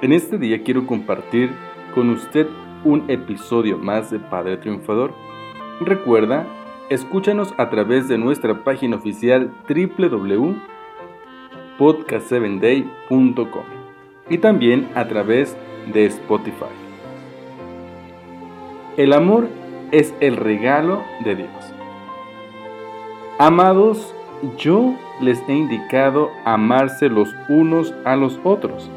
en este día quiero compartir con usted un episodio más de Padre Triunfador. Recuerda, escúchanos a través de nuestra página oficial www.podcast7day.com y también a través de Spotify. El amor es el regalo de Dios. Amados, yo les he indicado amarse los unos a los otros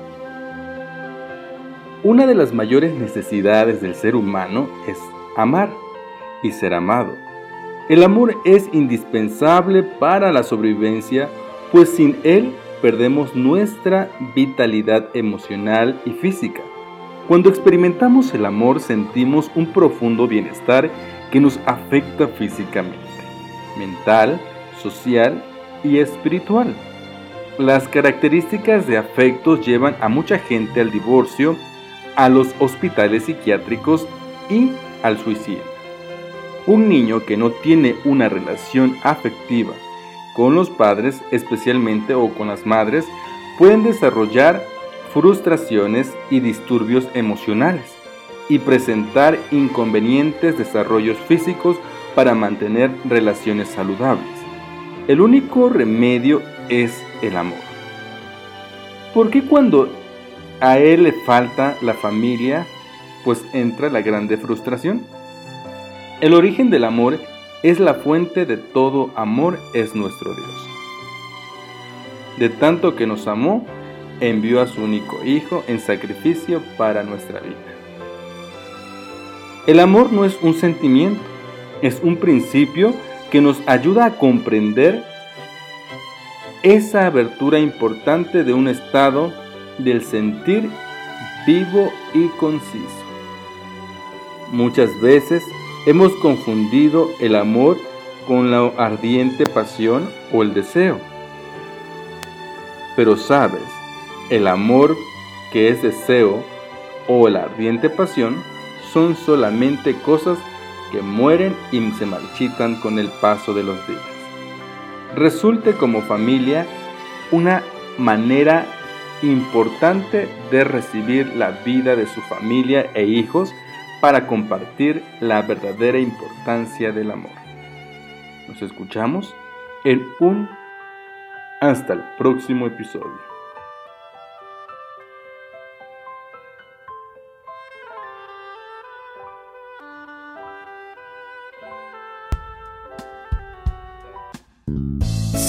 una de las mayores necesidades del ser humano es amar y ser amado. El amor es indispensable para la sobrevivencia, pues sin él perdemos nuestra vitalidad emocional y física. Cuando experimentamos el amor sentimos un profundo bienestar que nos afecta físicamente, mental, social y espiritual. Las características de afectos llevan a mucha gente al divorcio, a los hospitales psiquiátricos y al suicidio. Un niño que no tiene una relación afectiva con los padres, especialmente o con las madres, pueden desarrollar frustraciones y disturbios emocionales y presentar inconvenientes desarrollos físicos para mantener relaciones saludables. El único remedio es el amor. ¿Por qué cuando a él le falta la familia, pues entra la grande frustración. El origen del amor es la fuente de todo amor, es nuestro Dios. De tanto que nos amó, envió a su único Hijo en sacrificio para nuestra vida. El amor no es un sentimiento, es un principio que nos ayuda a comprender esa abertura importante de un estado del sentir vivo y conciso. Muchas veces hemos confundido el amor con la ardiente pasión o el deseo. Pero sabes, el amor que es deseo o la ardiente pasión son solamente cosas que mueren y se marchitan con el paso de los días. Resulte como familia una manera importante de recibir la vida de su familia e hijos para compartir la verdadera importancia del amor. Nos escuchamos en un hasta el próximo episodio.